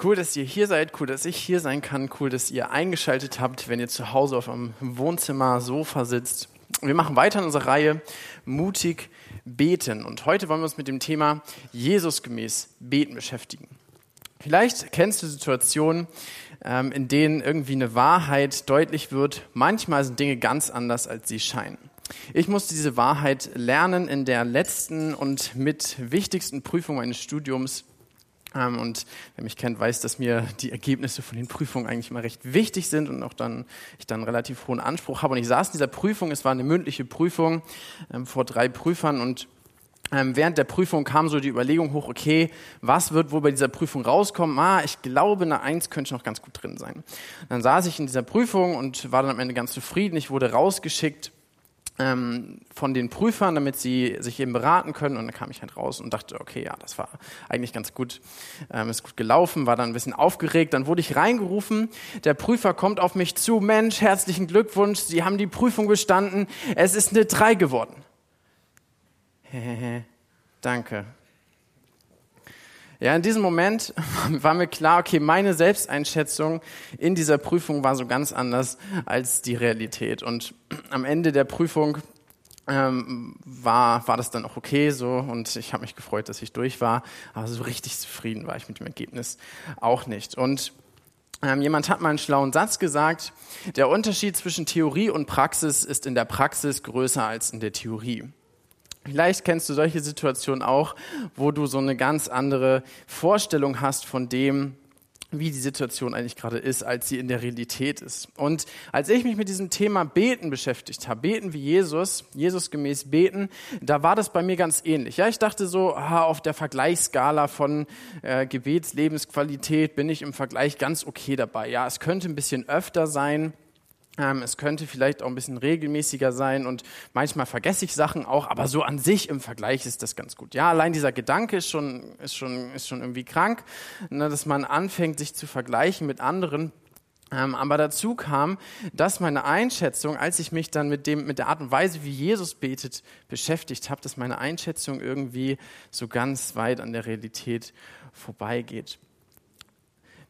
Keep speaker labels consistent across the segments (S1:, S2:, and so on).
S1: Cool, dass ihr hier seid, cool, dass ich hier sein kann, cool, dass ihr eingeschaltet habt, wenn ihr zu Hause auf einem Wohnzimmer, Sofa sitzt. Wir machen weiter in unserer Reihe Mutig beten und heute wollen wir uns mit dem Thema Jesus gemäß beten beschäftigen. Vielleicht kennst du Situationen, ähm, in denen irgendwie eine Wahrheit deutlich wird. Manchmal sind Dinge ganz anders, als sie scheinen. Ich musste diese Wahrheit lernen in der letzten und mit wichtigsten Prüfung meines Studiums und wer mich kennt, weiß, dass mir die Ergebnisse von den Prüfungen eigentlich immer recht wichtig sind und auch dann ich dann relativ hohen Anspruch habe. Und ich saß in dieser Prüfung, es war eine mündliche Prüfung ähm, vor drei Prüfern und ähm, während der Prüfung kam so die Überlegung hoch, okay, was wird wohl bei dieser Prüfung rauskommen? Ah, ich glaube, eine Eins könnte noch ganz gut drin sein. Dann saß ich in dieser Prüfung und war dann am Ende ganz zufrieden. Ich wurde rausgeschickt ähm, von den Prüfern, damit sie sich eben beraten können. Und dann kam ich halt raus und dachte, okay, ja, das war eigentlich ganz gut, ähm, ist gut gelaufen, war dann ein bisschen aufgeregt. Dann wurde ich reingerufen. Der Prüfer kommt auf mich zu. Mensch, herzlichen Glückwunsch, Sie haben die Prüfung bestanden. Es ist eine 3 geworden. Danke. Ja, in diesem Moment war mir klar, okay, meine Selbsteinschätzung in dieser Prüfung war so ganz anders als die Realität. Und am Ende der Prüfung ähm, war, war das dann auch okay so und ich habe mich gefreut, dass ich durch war, aber so richtig zufrieden war ich mit dem Ergebnis auch nicht. Und ähm, jemand hat mal einen schlauen Satz gesagt, der Unterschied zwischen Theorie und Praxis ist in der Praxis größer als in der Theorie. Vielleicht kennst du solche Situationen auch, wo du so eine ganz andere Vorstellung hast von dem, wie die Situation eigentlich gerade ist, als sie in der Realität ist. Und als ich mich mit diesem Thema Beten beschäftigt habe, Beten wie Jesus, Jesus gemäß Beten, da war das bei mir ganz ähnlich. Ja, ich dachte so, aha, auf der Vergleichsskala von äh, Gebetslebensqualität bin ich im Vergleich ganz okay dabei. Ja, es könnte ein bisschen öfter sein, es könnte vielleicht auch ein bisschen regelmäßiger sein und manchmal vergesse ich Sachen auch, aber so an sich im Vergleich ist das ganz gut. Ja, allein dieser Gedanke ist schon, ist schon, ist schon irgendwie krank, ne, dass man anfängt, sich zu vergleichen mit anderen. Ähm, aber dazu kam, dass meine Einschätzung, als ich mich dann mit dem, mit der Art und Weise, wie Jesus betet, beschäftigt habe, dass meine Einschätzung irgendwie so ganz weit an der Realität vorbeigeht.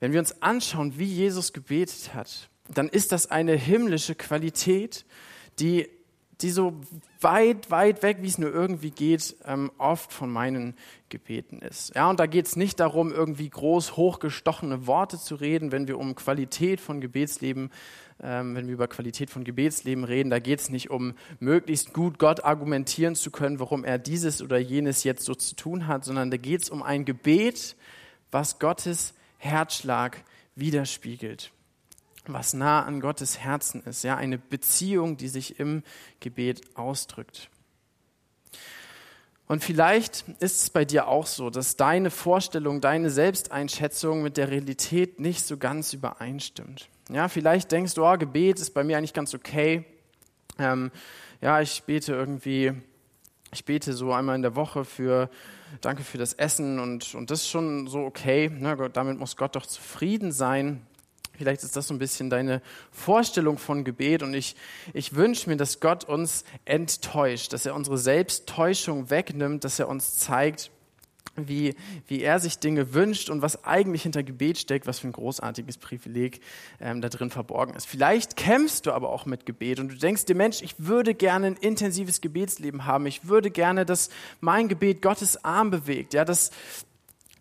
S1: Wenn wir uns anschauen, wie Jesus gebetet hat, dann ist das eine himmlische Qualität, die, die so weit, weit weg, wie es nur irgendwie geht, ähm, oft von meinen Gebeten ist. Ja, und da geht es nicht darum, irgendwie groß hochgestochene Worte zu reden, wenn wir um Qualität von Gebetsleben, ähm, wenn wir über Qualität von Gebetsleben reden, da geht es nicht um möglichst gut Gott argumentieren zu können, warum er dieses oder jenes jetzt so zu tun hat, sondern da geht es um ein Gebet, was Gottes Herzschlag widerspiegelt was nah an Gottes Herzen ist, ja, eine Beziehung, die sich im Gebet ausdrückt. Und vielleicht ist es bei dir auch so, dass deine Vorstellung, deine Selbsteinschätzung mit der Realität nicht so ganz übereinstimmt. Ja, vielleicht denkst du, oh, Gebet ist bei mir eigentlich ganz okay. Ähm, ja, ich bete irgendwie, ich bete so einmal in der Woche für, danke für das Essen und, und das ist schon so okay. Ne, damit muss Gott doch zufrieden sein. Vielleicht ist das so ein bisschen deine Vorstellung von Gebet und ich, ich wünsche mir, dass Gott uns enttäuscht, dass er unsere Selbsttäuschung wegnimmt, dass er uns zeigt, wie, wie er sich Dinge wünscht und was eigentlich hinter Gebet steckt, was für ein großartiges Privileg ähm, da drin verborgen ist. Vielleicht kämpfst du aber auch mit Gebet und du denkst dir, Mensch, ich würde gerne ein intensives Gebetsleben haben. Ich würde gerne, dass mein Gebet Gottes Arm bewegt, ja, dass,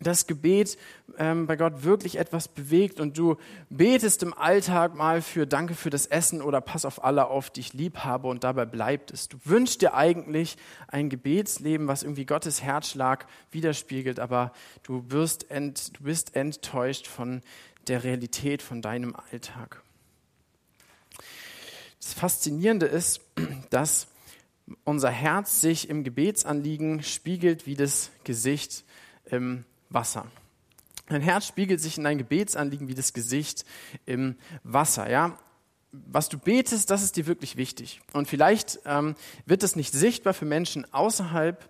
S1: das Gebet ähm, bei Gott wirklich etwas bewegt und du betest im Alltag mal für Danke für das Essen oder Pass auf alle auf, die ich lieb habe und dabei bleibt es. Du wünschst dir eigentlich ein Gebetsleben, was irgendwie Gottes Herzschlag widerspiegelt, aber du, wirst ent, du bist enttäuscht von der Realität von deinem Alltag. Das Faszinierende ist, dass unser Herz sich im Gebetsanliegen spiegelt wie das Gesicht im Wasser. Dein Herz spiegelt sich in dein Gebetsanliegen wie das Gesicht im Wasser. Ja, was du betest, das ist dir wirklich wichtig. Und vielleicht ähm, wird es nicht sichtbar für Menschen außerhalb,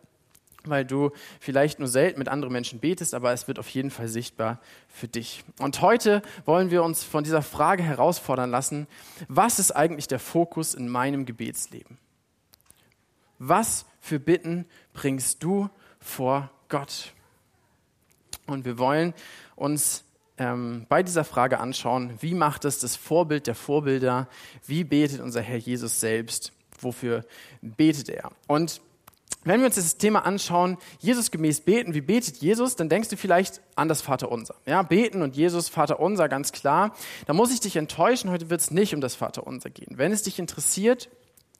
S1: weil du vielleicht nur selten mit anderen Menschen betest, aber es wird auf jeden Fall sichtbar für dich. Und heute wollen wir uns von dieser Frage herausfordern lassen, was ist eigentlich der Fokus in meinem Gebetsleben? Was für Bitten bringst du vor Gott? Und wir wollen uns ähm, bei dieser Frage anschauen, wie macht es das Vorbild der Vorbilder? Wie betet unser Herr Jesus selbst? Wofür betet er? Und wenn wir uns das Thema anschauen, Jesus gemäß beten, wie betet Jesus, dann denkst du vielleicht an das Vaterunser. Ja, beten und Jesus, Vaterunser, ganz klar. Da muss ich dich enttäuschen, heute wird es nicht um das Vaterunser gehen. Wenn es dich interessiert,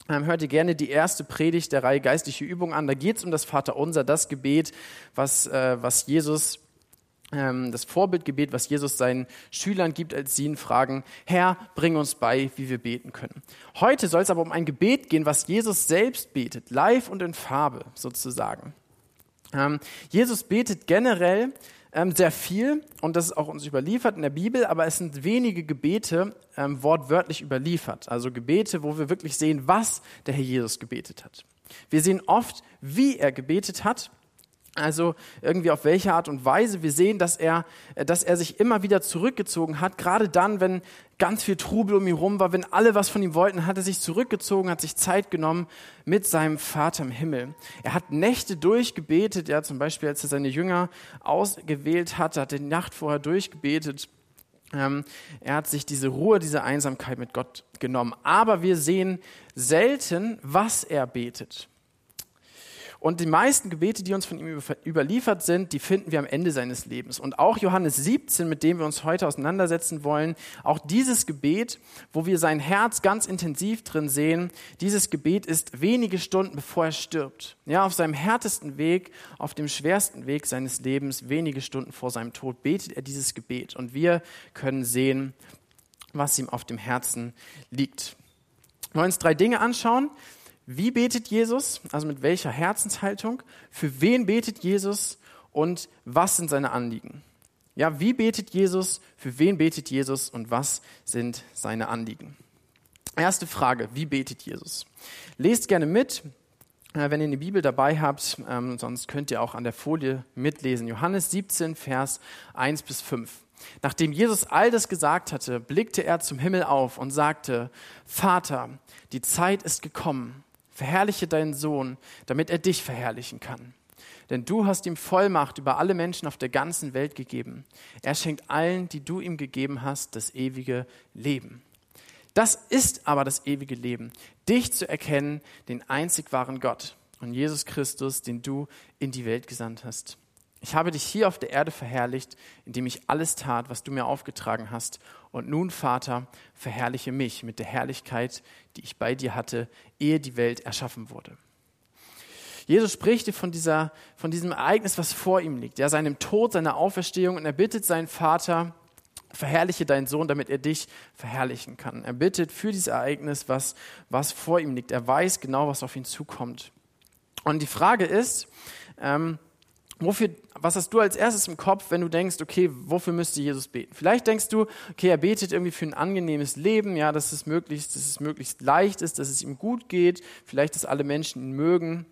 S1: ähm, hört ihr gerne die erste Predigt der Reihe Geistliche Übung an. Da geht es um das Vaterunser, das Gebet, was, äh, was Jesus das Vorbildgebet, was Jesus seinen Schülern gibt, als sie ihn fragen, Herr, bring uns bei, wie wir beten können. Heute soll es aber um ein Gebet gehen, was Jesus selbst betet, live und in Farbe sozusagen. Ähm, Jesus betet generell ähm, sehr viel und das ist auch uns überliefert in der Bibel, aber es sind wenige Gebete ähm, wortwörtlich überliefert. Also Gebete, wo wir wirklich sehen, was der Herr Jesus gebetet hat. Wir sehen oft, wie er gebetet hat also irgendwie auf welche Art und Weise. Wir sehen, dass er, dass er sich immer wieder zurückgezogen hat. Gerade dann, wenn ganz viel Trubel um ihn rum war, wenn alle was von ihm wollten, hat er sich zurückgezogen, hat sich Zeit genommen mit seinem Vater im Himmel. Er hat Nächte durchgebetet. Ja, zum Beispiel, als er seine Jünger ausgewählt hat, hat er die Nacht vorher durchgebetet. Ähm, er hat sich diese Ruhe, diese Einsamkeit mit Gott genommen. Aber wir sehen selten, was er betet. Und die meisten Gebete, die uns von ihm überliefert sind, die finden wir am Ende seines Lebens. Und auch Johannes 17, mit dem wir uns heute auseinandersetzen wollen, auch dieses Gebet, wo wir sein Herz ganz intensiv drin sehen, dieses Gebet ist wenige Stunden bevor er stirbt. Ja, auf seinem härtesten Weg, auf dem schwersten Weg seines Lebens, wenige Stunden vor seinem Tod, betet er dieses Gebet. Und wir können sehen, was ihm auf dem Herzen liegt. Wir wollen uns drei Dinge anschauen. Wie betet Jesus? Also mit welcher Herzenshaltung? Für wen betet Jesus? Und was sind seine Anliegen? Ja, wie betet Jesus? Für wen betet Jesus? Und was sind seine Anliegen? Erste Frage, wie betet Jesus? Lest gerne mit, äh, wenn ihr eine Bibel dabei habt, ähm, sonst könnt ihr auch an der Folie mitlesen. Johannes 17, Vers 1 bis 5. Nachdem Jesus all das gesagt hatte, blickte er zum Himmel auf und sagte, Vater, die Zeit ist gekommen Verherrliche deinen Sohn, damit er dich verherrlichen kann. Denn du hast ihm Vollmacht über alle Menschen auf der ganzen Welt gegeben. Er schenkt allen, die du ihm gegeben hast, das ewige Leben. Das ist aber das ewige Leben, dich zu erkennen, den einzig wahren Gott und Jesus Christus, den du in die Welt gesandt hast. Ich habe dich hier auf der Erde verherrlicht, indem ich alles tat, was du mir aufgetragen hast. Und nun, Vater, verherrliche mich mit der Herrlichkeit, die ich bei dir hatte, ehe die Welt erschaffen wurde. Jesus spricht von, dieser, von diesem Ereignis, was vor ihm liegt, ja, seinem Tod, seiner Auferstehung. Und er bittet seinen Vater, verherrliche deinen Sohn, damit er dich verherrlichen kann. Er bittet für dieses Ereignis, was, was vor ihm liegt. Er weiß genau, was auf ihn zukommt. Und die Frage ist, ähm, Wofür, was hast du als erstes im Kopf, wenn du denkst, okay, wofür müsste Jesus beten? Vielleicht denkst du, okay, er betet irgendwie für ein angenehmes Leben, ja, dass es möglichst, dass es möglichst leicht ist, dass es ihm gut geht, vielleicht, dass alle Menschen ihn mögen.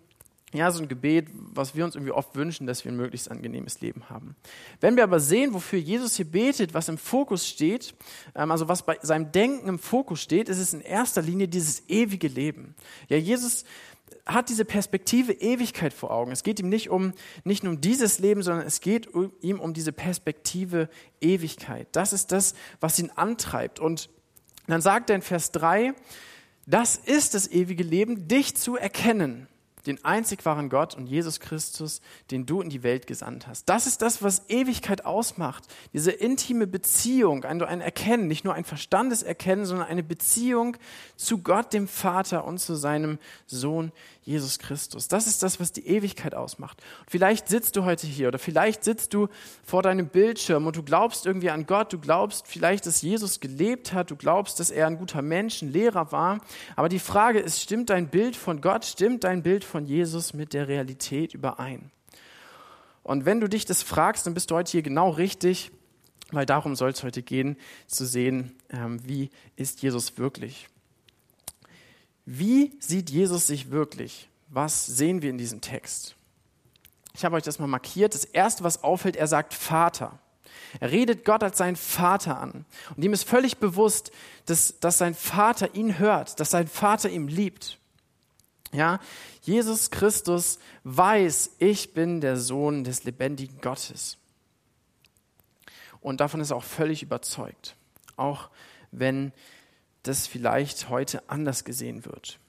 S1: Ja, so ein Gebet, was wir uns irgendwie oft wünschen, dass wir ein möglichst angenehmes Leben haben. Wenn wir aber sehen, wofür Jesus hier betet, was im Fokus steht, ähm, also was bei seinem Denken im Fokus steht, ist es in erster Linie dieses ewige Leben. Ja, Jesus hat diese Perspektive Ewigkeit vor Augen. Es geht ihm nicht um, nicht nur um dieses Leben, sondern es geht ihm um diese Perspektive Ewigkeit. Das ist das, was ihn antreibt. Und dann sagt er in Vers 3, das ist das ewige Leben, dich zu erkennen den einzig wahren Gott und Jesus Christus, den du in die Welt gesandt hast. Das ist das, was Ewigkeit ausmacht. Diese intime Beziehung, ein, ein Erkennen, nicht nur ein Verstandeserkennen, sondern eine Beziehung zu Gott, dem Vater und zu seinem Sohn Jesus Christus. Das ist das, was die Ewigkeit ausmacht. Und vielleicht sitzt du heute hier oder vielleicht sitzt du vor deinem Bildschirm und du glaubst irgendwie an Gott, du glaubst vielleicht, dass Jesus gelebt hat, du glaubst, dass er ein guter Mensch, ein Lehrer war. Aber die Frage ist, stimmt dein Bild von Gott, stimmt dein Bild von Jesus mit der Realität überein? Und wenn du dich das fragst, dann bist du heute hier genau richtig, weil darum soll es heute gehen, zu sehen, ähm, wie ist Jesus wirklich. Wie sieht Jesus sich wirklich? Was sehen wir in diesem Text? Ich habe euch das mal markiert. Das erste, was auffällt, er sagt Vater. Er redet Gott als seinen Vater an. Und ihm ist völlig bewusst, dass, dass sein Vater ihn hört, dass sein Vater ihn liebt. Ja, Jesus Christus weiß, ich bin der Sohn des lebendigen Gottes. und davon ist er auch völlig überzeugt. Auch wenn das vielleicht heute anders gesehen wird.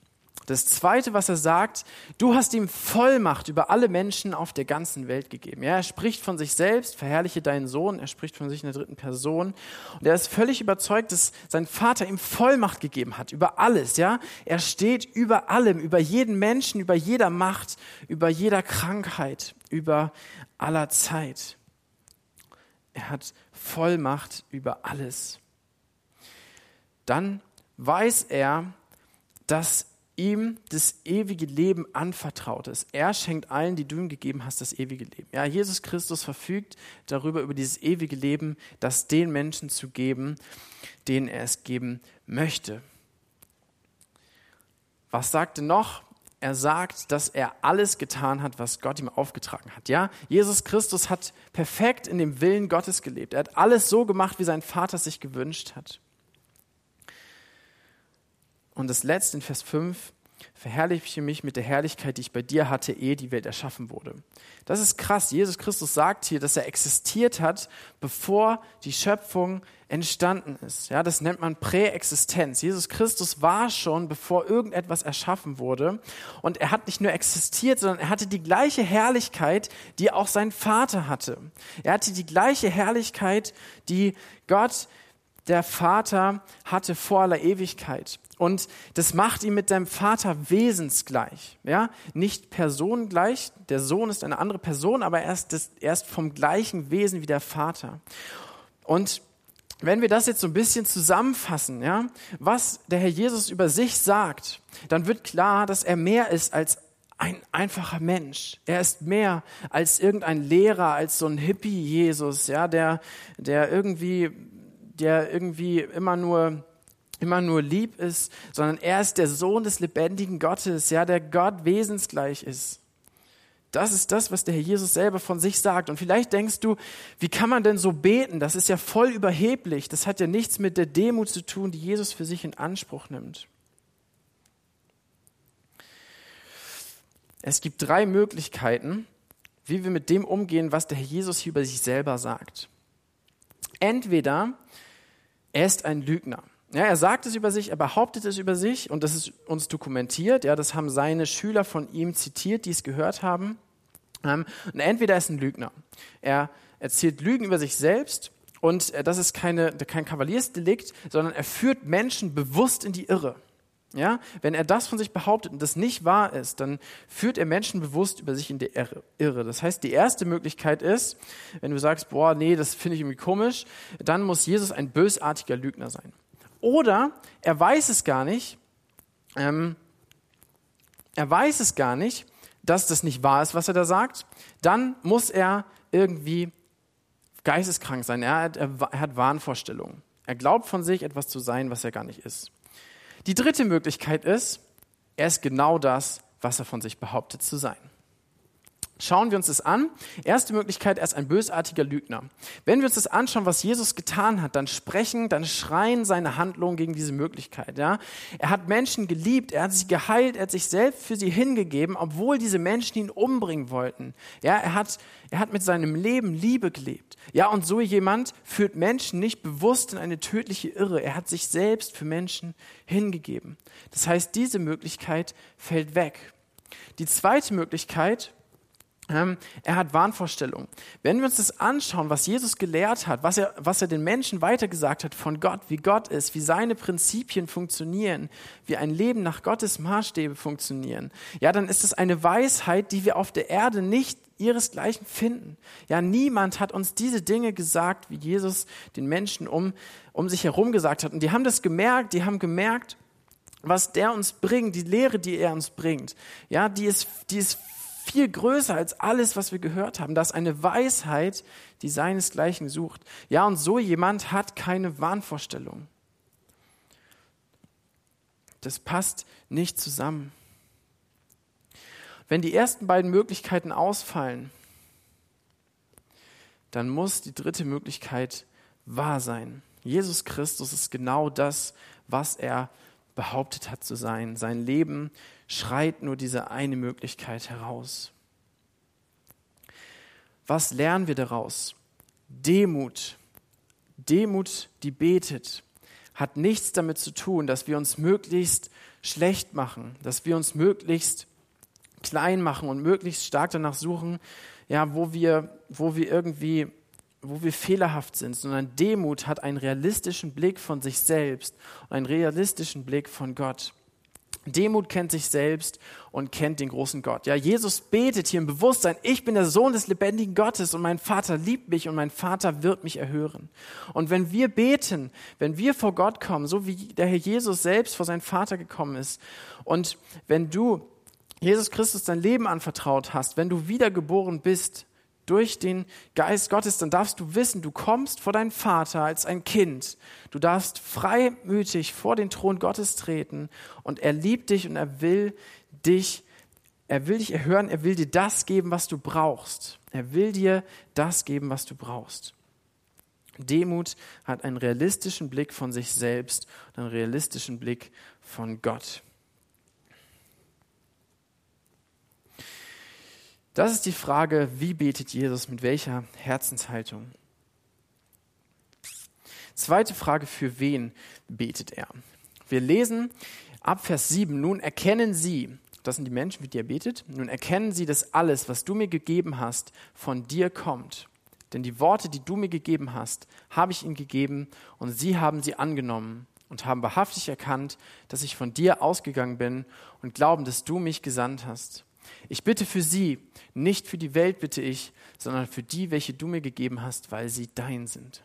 S1: Das Zweite, was er sagt, du hast ihm Vollmacht über alle Menschen auf der ganzen Welt gegeben. Ja, er spricht von sich selbst, verherrliche deinen Sohn, er spricht von sich in der dritten Person. Und er ist völlig überzeugt, dass sein Vater ihm Vollmacht gegeben hat über alles. Ja, er steht über allem, über jeden Menschen, über jeder Macht, über jeder Krankheit, über aller Zeit. Er hat Vollmacht über alles. Dann weiß er, dass ihm das ewige Leben anvertraut ist. Er schenkt allen, die du ihm gegeben hast, das ewige Leben. Ja, Jesus Christus verfügt darüber, über dieses ewige Leben, das den Menschen zu geben, denen er es geben möchte. Was sagt er noch? Er sagt, dass er alles getan hat, was Gott ihm aufgetragen hat. Ja, Jesus Christus hat perfekt in dem Willen Gottes gelebt. Er hat alles so gemacht, wie sein Vater sich gewünscht hat. Und das letzte in Vers 5, verherrliche mich mit der Herrlichkeit, die ich bei dir hatte, ehe die Welt erschaffen wurde. Das ist krass. Jesus Christus sagt hier, dass er existiert hat, bevor die Schöpfung entstanden ist. Ja, das nennt man Präexistenz. Jesus Christus war schon, bevor irgendetwas erschaffen wurde. Und er hat nicht nur existiert, sondern er hatte die gleiche Herrlichkeit, die auch sein Vater hatte. Er hatte die gleiche Herrlichkeit, die Gott der Vater hatte vor aller Ewigkeit. Und das macht ihn mit seinem Vater wesensgleich. Ja? Nicht personengleich. Der Sohn ist eine andere Person, aber er ist, das, er ist vom gleichen Wesen wie der Vater. Und wenn wir das jetzt so ein bisschen zusammenfassen, ja, was der Herr Jesus über sich sagt, dann wird klar, dass er mehr ist als ein einfacher Mensch. Er ist mehr als irgendein Lehrer, als so ein Hippie Jesus, ja, der, der irgendwie, der irgendwie immer nur immer nur lieb ist, sondern er ist der Sohn des lebendigen Gottes, ja, der Gott wesensgleich ist. Das ist das, was der Herr Jesus selber von sich sagt. Und vielleicht denkst du, wie kann man denn so beten? Das ist ja voll überheblich. Das hat ja nichts mit der Demut zu tun, die Jesus für sich in Anspruch nimmt. Es gibt drei Möglichkeiten, wie wir mit dem umgehen, was der Herr Jesus hier über sich selber sagt. Entweder er ist ein Lügner. Ja, er sagt es über sich, er behauptet es über sich und das ist uns dokumentiert. Ja, das haben seine Schüler von ihm zitiert, die es gehört haben. Ähm, und entweder er ist ein Lügner. Er erzählt Lügen über sich selbst und äh, das ist keine, kein Kavaliersdelikt, sondern er führt Menschen bewusst in die Irre. Ja, wenn er das von sich behauptet und das nicht wahr ist, dann führt er Menschen bewusst über sich in die Irre. Das heißt, die erste Möglichkeit ist, wenn du sagst, boah, nee, das finde ich irgendwie komisch, dann muss Jesus ein bösartiger Lügner sein. Oder er weiß es gar nicht, ähm, er weiß es gar nicht, dass das nicht wahr ist, was er da sagt. Dann muss er irgendwie geisteskrank sein. Er hat, er, er hat Wahnvorstellungen. Er glaubt von sich, etwas zu sein, was er gar nicht ist. Die dritte Möglichkeit ist, er ist genau das, was er von sich behauptet zu sein. Schauen wir uns das an. Erste Möglichkeit, er ist ein bösartiger Lügner. Wenn wir uns das anschauen, was Jesus getan hat, dann sprechen, dann schreien seine Handlungen gegen diese Möglichkeit. Ja? Er hat Menschen geliebt, er hat sie geheilt, er hat sich selbst für sie hingegeben, obwohl diese Menschen ihn umbringen wollten. Ja, er hat, er hat mit seinem Leben Liebe gelebt. Ja, und so jemand führt Menschen nicht bewusst in eine tödliche Irre. Er hat sich selbst für Menschen hingegeben. Das heißt, diese Möglichkeit fällt weg. Die zweite Möglichkeit, er hat Wahnvorstellungen. Wenn wir uns das anschauen, was Jesus gelehrt hat, was er, was er den Menschen weitergesagt hat von Gott, wie Gott ist, wie seine Prinzipien funktionieren, wie ein Leben nach Gottes Maßstäbe funktionieren, ja, dann ist es eine Weisheit, die wir auf der Erde nicht ihresgleichen finden. Ja, niemand hat uns diese Dinge gesagt, wie Jesus den Menschen um, um sich herum gesagt hat. Und die haben das gemerkt, die haben gemerkt, was der uns bringt, die Lehre, die er uns bringt. Ja, die ist, die ist viel größer als alles, was wir gehört haben. Das ist eine Weisheit, die seinesgleichen sucht. Ja, und so jemand hat keine Wahnvorstellung. Das passt nicht zusammen. Wenn die ersten beiden Möglichkeiten ausfallen, dann muss die dritte Möglichkeit wahr sein. Jesus Christus ist genau das, was er behauptet hat zu sein. Sein Leben schreit nur diese eine Möglichkeit heraus. Was lernen wir daraus? Demut Demut, die betet, hat nichts damit zu tun, dass wir uns möglichst schlecht machen, dass wir uns möglichst klein machen und möglichst stark danach suchen, ja, wo wir, wo wir irgendwie, wo wir fehlerhaft sind, sondern Demut hat einen realistischen Blick von sich selbst und einen realistischen Blick von Gott. Demut kennt sich selbst und kennt den großen Gott. Ja, Jesus betet hier im Bewusstsein, ich bin der Sohn des lebendigen Gottes und mein Vater liebt mich und mein Vater wird mich erhören. Und wenn wir beten, wenn wir vor Gott kommen, so wie der Herr Jesus selbst vor seinen Vater gekommen ist, und wenn du Jesus Christus dein Leben anvertraut hast, wenn du wiedergeboren bist, durch den Geist Gottes, dann darfst du wissen, du kommst vor deinen Vater als ein Kind. Du darfst freimütig vor den Thron Gottes treten und er liebt dich und er will dich, er will dich erhören, er will dir das geben, was du brauchst. Er will dir das geben, was du brauchst. Demut hat einen realistischen Blick von sich selbst und einen realistischen Blick von Gott. Das ist die Frage, wie betet Jesus, mit welcher Herzenshaltung? Zweite Frage, für wen betet er? Wir lesen ab Vers 7, nun erkennen Sie, das sind die Menschen, mit die er betet, nun erkennen Sie, dass alles, was du mir gegeben hast, von dir kommt. Denn die Worte, die du mir gegeben hast, habe ich ihnen gegeben und sie haben sie angenommen und haben wahrhaftig erkannt, dass ich von dir ausgegangen bin und glauben, dass du mich gesandt hast. Ich bitte für sie, nicht für die Welt bitte ich, sondern für die, welche du mir gegeben hast, weil sie dein sind.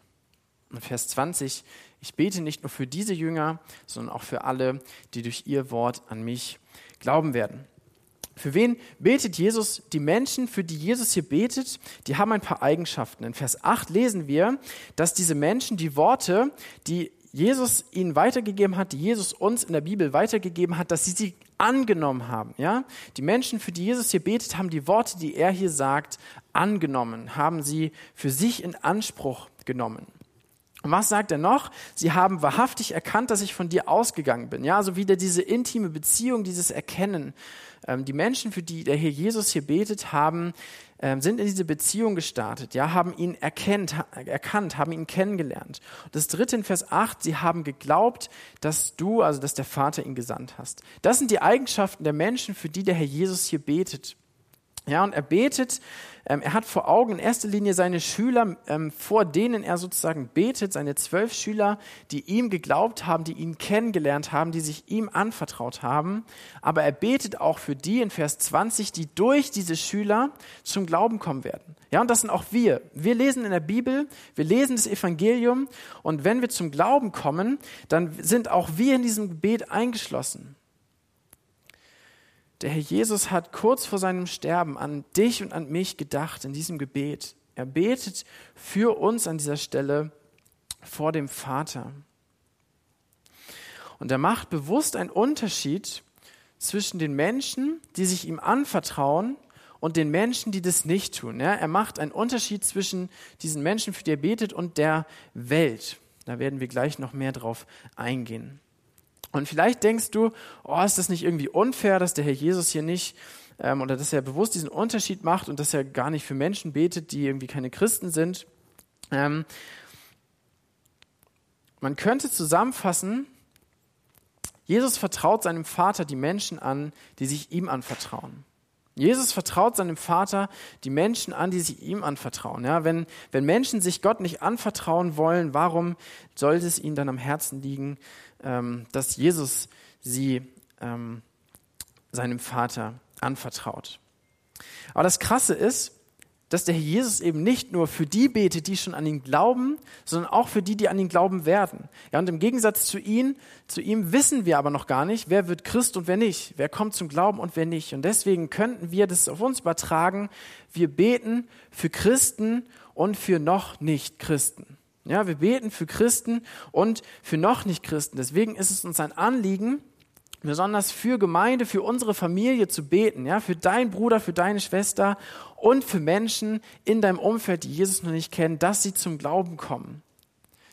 S1: Und Vers 20, ich bete nicht nur für diese Jünger, sondern auch für alle, die durch ihr Wort an mich glauben werden. Für wen betet Jesus? Die Menschen, für die Jesus hier betet, die haben ein paar Eigenschaften. In Vers 8 lesen wir, dass diese Menschen die Worte, die Jesus ihnen weitergegeben hat, die Jesus uns in der Bibel weitergegeben hat, dass sie sie angenommen haben. Ja? Die Menschen, für die Jesus hier betet, haben die Worte, die er hier sagt, angenommen, haben sie für sich in Anspruch genommen. Und was sagt er noch? Sie haben wahrhaftig erkannt, dass ich von dir ausgegangen bin. Ja, also wieder diese intime Beziehung, dieses Erkennen. Ähm, die Menschen, für die der Herr Jesus hier betet, haben, sind in diese Beziehung gestartet. Ja, haben ihn erkennt, erkannt, haben ihn kennengelernt. Das dritte in Vers 8, sie haben geglaubt, dass du, also dass der Vater ihn gesandt hast. Das sind die Eigenschaften der Menschen, für die der Herr Jesus hier betet. Ja, und er betet, ähm, er hat vor Augen in erster Linie seine Schüler, ähm, vor denen er sozusagen betet, seine zwölf Schüler, die ihm geglaubt haben, die ihn kennengelernt haben, die sich ihm anvertraut haben. Aber er betet auch für die in Vers 20, die durch diese Schüler zum Glauben kommen werden. Ja, und das sind auch wir. Wir lesen in der Bibel, wir lesen das Evangelium und wenn wir zum Glauben kommen, dann sind auch wir in diesem Gebet eingeschlossen. Der Herr Jesus hat kurz vor seinem Sterben an dich und an mich gedacht in diesem Gebet. Er betet für uns an dieser Stelle vor dem Vater. Und er macht bewusst einen Unterschied zwischen den Menschen, die sich ihm anvertrauen, und den Menschen, die das nicht tun. Ja, er macht einen Unterschied zwischen diesen Menschen, für die er betet, und der Welt. Da werden wir gleich noch mehr drauf eingehen. Und vielleicht denkst du, oh, ist das nicht irgendwie unfair, dass der Herr Jesus hier nicht ähm, oder dass er bewusst diesen Unterschied macht und dass er gar nicht für Menschen betet, die irgendwie keine Christen sind. Ähm, man könnte zusammenfassen, Jesus vertraut seinem Vater die Menschen an, die sich ihm anvertrauen. Jesus vertraut seinem Vater die Menschen an, die sich ihm anvertrauen. Ja, wenn, wenn Menschen sich Gott nicht anvertrauen wollen, warum sollte es ihnen dann am Herzen liegen, ähm, dass Jesus sie ähm, seinem Vater anvertraut. Aber das Krasse ist, dass der Herr Jesus eben nicht nur für die betet, die schon an ihn glauben, sondern auch für die, die an ihn glauben werden. Ja, und im Gegensatz zu ihm, zu ihm wissen wir aber noch gar nicht, wer wird Christ und wer nicht, wer kommt zum Glauben und wer nicht. Und deswegen könnten wir das auf uns übertragen. Wir beten für Christen und für noch nicht Christen. Ja, wir beten für Christen und für noch nicht Christen. Deswegen ist es uns ein Anliegen, besonders für Gemeinde, für unsere Familie zu beten, ja, für deinen Bruder, für deine Schwester und für Menschen in deinem Umfeld, die Jesus noch nicht kennen, dass sie zum Glauben kommen.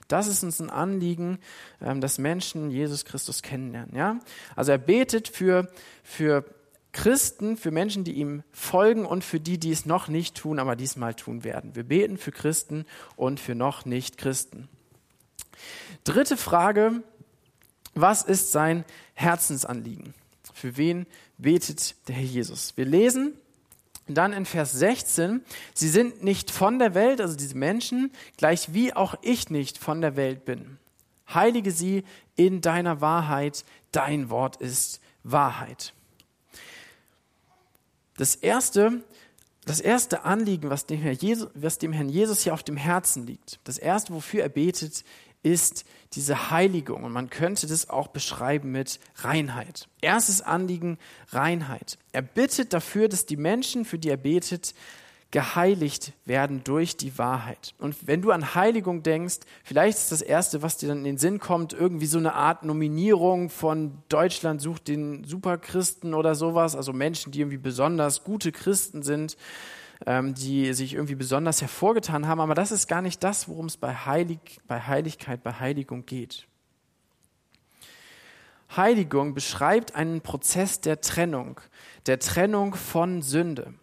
S1: Das ist uns ein Anliegen, ähm, dass Menschen Jesus Christus kennenlernen, ja. Also er betet für, für Christen, für Menschen, die ihm folgen und für die, die es noch nicht tun, aber diesmal tun werden. Wir beten für Christen und für noch nicht Christen. Dritte Frage, was ist sein Herzensanliegen? Für wen betet der Herr Jesus? Wir lesen dann in Vers 16, sie sind nicht von der Welt, also diese Menschen, gleich wie auch ich nicht von der Welt bin. Heilige sie in deiner Wahrheit, dein Wort ist Wahrheit. Das erste, das erste Anliegen, was dem, Herr Jesus, was dem Herrn Jesus hier auf dem Herzen liegt, das erste, wofür er betet, ist diese Heiligung. Und man könnte das auch beschreiben mit Reinheit. Erstes Anliegen, Reinheit. Er bittet dafür, dass die Menschen, für die er betet, geheiligt werden durch die Wahrheit. Und wenn du an Heiligung denkst, vielleicht ist das Erste, was dir dann in den Sinn kommt, irgendwie so eine Art Nominierung von Deutschland sucht den Superchristen oder sowas, also Menschen, die irgendwie besonders gute Christen sind ähm, die sich irgendwie besonders hervorgetan haben. Aber das ist gar nicht das, worum es bei, Heilig, bei Heiligkeit, bei Heiligung geht. Heiligung beschreibt einen Prozess der Trennung, der Trennung von Sünde.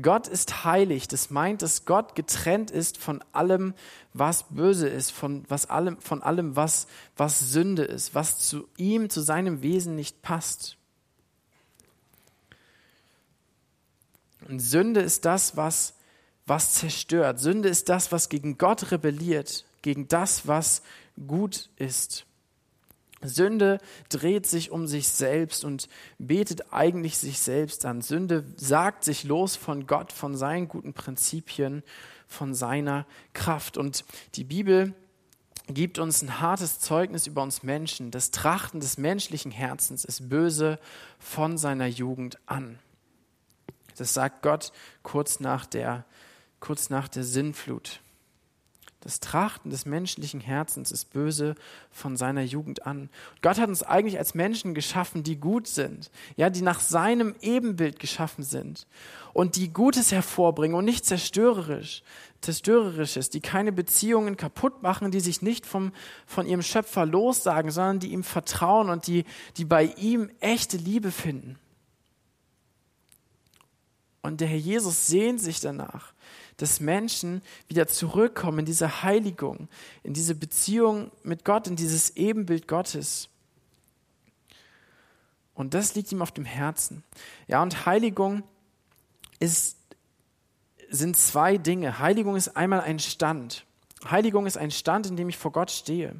S1: Gott ist heilig. Das meint, dass Gott getrennt ist von allem, was böse ist, von, was allem, von allem, was, was Sünde ist, was zu ihm, zu seinem Wesen nicht passt. Und Sünde ist das, was, was zerstört. Sünde ist das, was gegen Gott rebelliert, gegen das, was gut ist. Sünde dreht sich um sich selbst und betet eigentlich sich selbst an. Sünde sagt sich los von Gott, von seinen guten Prinzipien, von seiner Kraft. Und die Bibel gibt uns ein hartes Zeugnis über uns Menschen. Das Trachten des menschlichen Herzens ist böse von seiner Jugend an. Das sagt Gott kurz nach der, kurz nach der Sinnflut. Das Trachten des menschlichen Herzens ist böse von seiner Jugend an. Gott hat uns eigentlich als Menschen geschaffen, die gut sind, ja, die nach seinem Ebenbild geschaffen sind und die Gutes hervorbringen und nicht zerstörerisch, zerstörerisch ist, die keine Beziehungen kaputt machen, die sich nicht vom, von ihrem Schöpfer lossagen, sondern die ihm vertrauen und die, die bei ihm echte Liebe finden. Und der Herr Jesus sehnt sich danach, dass Menschen wieder zurückkommen in diese Heiligung, in diese Beziehung mit Gott, in dieses Ebenbild Gottes. Und das liegt ihm auf dem Herzen. Ja, und Heiligung ist, sind zwei Dinge. Heiligung ist einmal ein Stand. Heiligung ist ein Stand, in dem ich vor Gott stehe.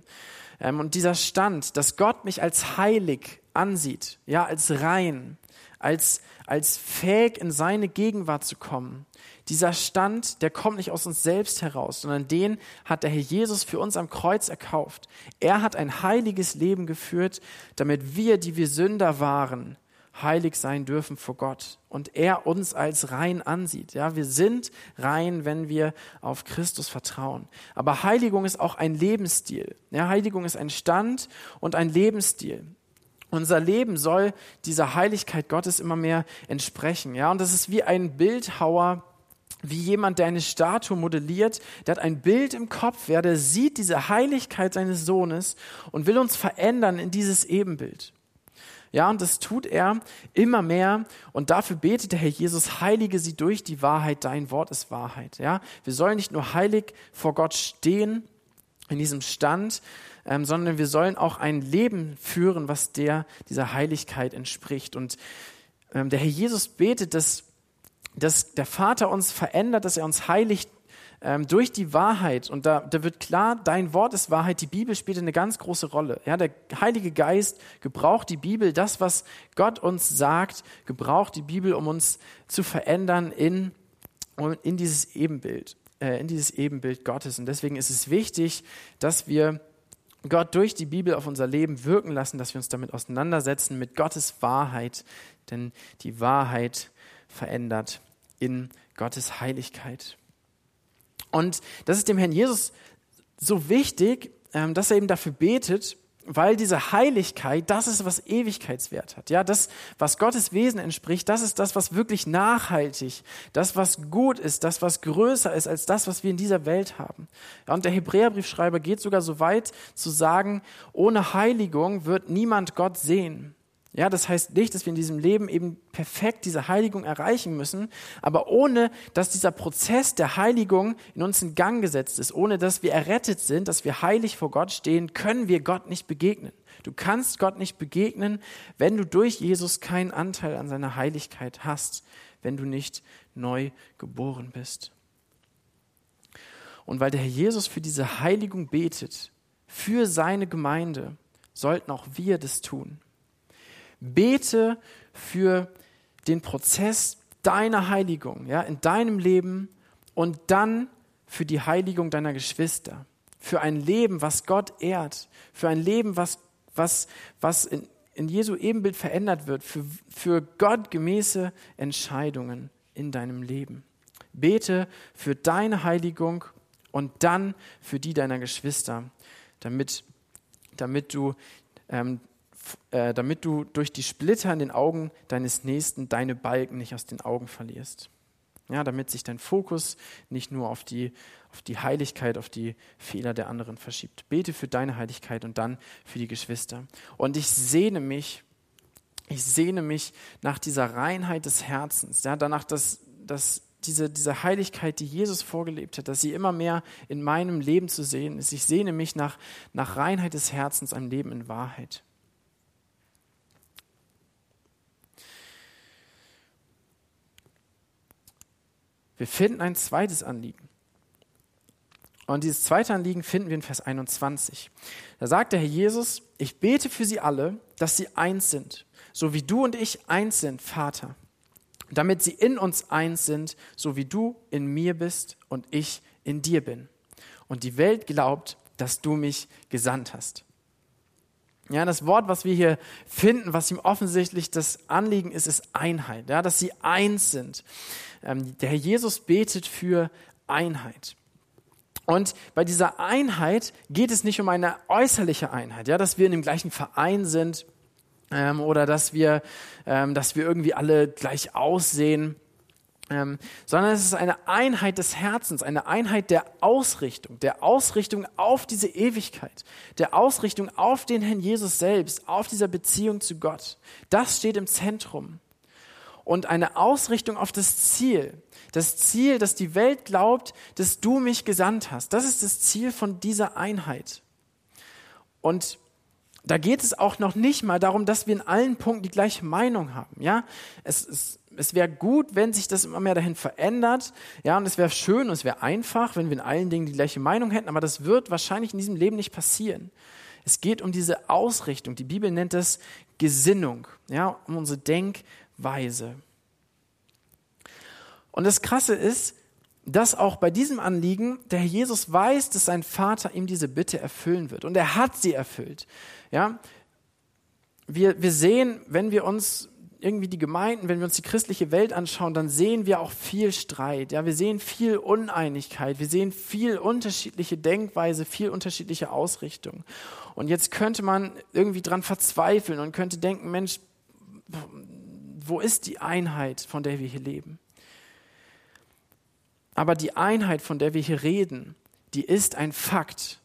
S1: Ähm, und dieser Stand, dass Gott mich als heilig ansieht, ja, als rein, als, als fähig in seine Gegenwart zu kommen. Dieser Stand, der kommt nicht aus uns selbst heraus, sondern den hat der Herr Jesus für uns am Kreuz erkauft. Er hat ein heiliges Leben geführt, damit wir, die wir Sünder waren, heilig sein dürfen vor Gott und er uns als rein ansieht. Ja, wir sind rein, wenn wir auf Christus vertrauen. Aber Heiligung ist auch ein Lebensstil. Ja, Heiligung ist ein Stand und ein Lebensstil. Unser Leben soll dieser Heiligkeit Gottes immer mehr entsprechen. Ja, und das ist wie ein Bildhauer, wie jemand, der eine Statue modelliert, der hat ein Bild im Kopf, ja, der sieht diese Heiligkeit seines Sohnes und will uns verändern in dieses Ebenbild. Ja, und das tut er immer mehr und dafür betet der Herr Jesus, heilige sie durch die Wahrheit, dein Wort ist Wahrheit. Ja, wir sollen nicht nur heilig vor Gott stehen in diesem Stand, ähm, sondern wir sollen auch ein Leben führen, was der, dieser Heiligkeit entspricht. Und ähm, der Herr Jesus betet, dass, dass der Vater uns verändert, dass er uns heiligt ähm, durch die Wahrheit. Und da, da wird klar, dein Wort ist Wahrheit. Die Bibel spielt eine ganz große Rolle. Ja, der Heilige Geist gebraucht die Bibel, das, was Gott uns sagt, gebraucht die Bibel, um uns zu verändern in, in dieses Ebenbild äh, in dieses Ebenbild Gottes. Und deswegen ist es wichtig, dass wir Gott durch die Bibel auf unser Leben wirken lassen, dass wir uns damit auseinandersetzen, mit Gottes Wahrheit, denn die Wahrheit verändert in Gottes Heiligkeit. Und das ist dem Herrn Jesus so wichtig, ähm, dass er eben dafür betet, weil diese Heiligkeit, das ist, was Ewigkeitswert hat. Ja, das, was Gottes Wesen entspricht, das ist das, was wirklich nachhaltig, das, was gut ist, das, was größer ist als das, was wir in dieser Welt haben. Ja, und der Hebräerbriefschreiber geht sogar so weit zu sagen, ohne Heiligung wird niemand Gott sehen. Ja, das heißt nicht, dass wir in diesem Leben eben perfekt diese Heiligung erreichen müssen, aber ohne, dass dieser Prozess der Heiligung in uns in Gang gesetzt ist, ohne dass wir errettet sind, dass wir heilig vor Gott stehen, können wir Gott nicht begegnen. Du kannst Gott nicht begegnen, wenn du durch Jesus keinen Anteil an seiner Heiligkeit hast, wenn du nicht neu geboren bist. Und weil der Herr Jesus für diese Heiligung betet, für seine Gemeinde, sollten auch wir das tun. Bete für den Prozess deiner Heiligung, ja, in deinem Leben und dann für die Heiligung deiner Geschwister. Für ein Leben, was Gott ehrt. Für ein Leben, was, was, was in, in Jesu Ebenbild verändert wird. Für, für gottgemäße Entscheidungen in deinem Leben. Bete für deine Heiligung und dann für die deiner Geschwister, damit, damit du ähm, äh, damit du durch die Splitter in den Augen deines Nächsten deine Balken nicht aus den Augen verlierst. Ja, damit sich dein Fokus nicht nur auf die, auf die Heiligkeit, auf die Fehler der anderen verschiebt. Bete für deine Heiligkeit und dann für die Geschwister. Und ich sehne mich, ich sehne mich nach dieser Reinheit des Herzens, ja, danach, dass, dass diese, diese Heiligkeit, die Jesus vorgelebt hat, dass sie immer mehr in meinem Leben zu sehen ist. Ich sehne mich nach, nach Reinheit des Herzens, einem Leben in Wahrheit. Wir finden ein zweites Anliegen. Und dieses zweite Anliegen finden wir in Vers 21. Da sagt der Herr Jesus, ich bete für sie alle, dass sie eins sind, so wie du und ich eins sind, Vater, damit sie in uns eins sind, so wie du in mir bist und ich in dir bin. Und die Welt glaubt, dass du mich gesandt hast. Ja, das Wort, was wir hier finden, was ihm offensichtlich das Anliegen ist, ist Einheit, ja, dass sie eins sind. Ähm, der Herr Jesus betet für Einheit. Und bei dieser Einheit geht es nicht um eine äußerliche Einheit, ja, dass wir in dem gleichen Verein sind ähm, oder dass wir, ähm, dass wir irgendwie alle gleich aussehen, ähm, sondern es ist eine Einheit des Herzens, eine Einheit der Ausrichtung, der Ausrichtung auf diese Ewigkeit, der Ausrichtung auf den Herrn Jesus selbst, auf dieser Beziehung zu Gott. Das steht im Zentrum. Und eine Ausrichtung auf das Ziel, das Ziel, dass die Welt glaubt, dass du mich gesandt hast. Das ist das Ziel von dieser Einheit. Und da geht es auch noch nicht mal darum, dass wir in allen Punkten die gleiche Meinung haben. Ja, es, es, es wäre gut, wenn sich das immer mehr dahin verändert. Ja, und es wäre schön und es wäre einfach, wenn wir in allen Dingen die gleiche Meinung hätten. Aber das wird wahrscheinlich in diesem Leben nicht passieren. Es geht um diese Ausrichtung. Die Bibel nennt es Gesinnung. Ja, um unsere Denkweise. Und das Krasse ist, dass auch bei diesem Anliegen der Herr Jesus weiß, dass sein Vater ihm diese Bitte erfüllen wird. Und er hat sie erfüllt. Ja, wir, wir sehen, wenn wir uns irgendwie die Gemeinden, wenn wir uns die christliche Welt anschauen, dann sehen wir auch viel Streit. Ja, wir sehen viel Uneinigkeit. Wir sehen viel unterschiedliche Denkweise, viel unterschiedliche Ausrichtung. Und jetzt könnte man irgendwie dran verzweifeln und könnte denken, Mensch, wo ist die Einheit, von der wir hier leben? Aber die Einheit, von der wir hier reden, die ist ein Fakt.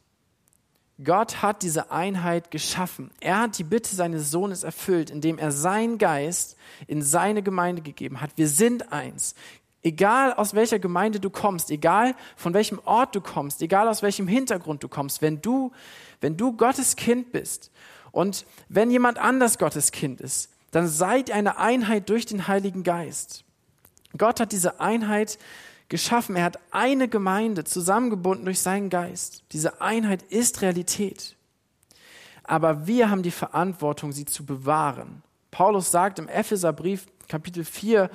S1: Gott hat diese Einheit geschaffen. Er hat die Bitte seines Sohnes erfüllt, indem er seinen Geist in seine Gemeinde gegeben hat. Wir sind eins. Egal aus welcher Gemeinde du kommst, egal von welchem Ort du kommst, egal aus welchem Hintergrund du kommst, wenn du, wenn du Gottes Kind bist und wenn jemand anders Gottes Kind ist, dann seid eine Einheit durch den Heiligen Geist. Gott hat diese Einheit geschaffen. Er hat eine Gemeinde zusammengebunden durch seinen Geist. Diese Einheit ist Realität. Aber wir haben die Verantwortung, sie zu bewahren. Paulus sagt im Epheserbrief Kapitel 4,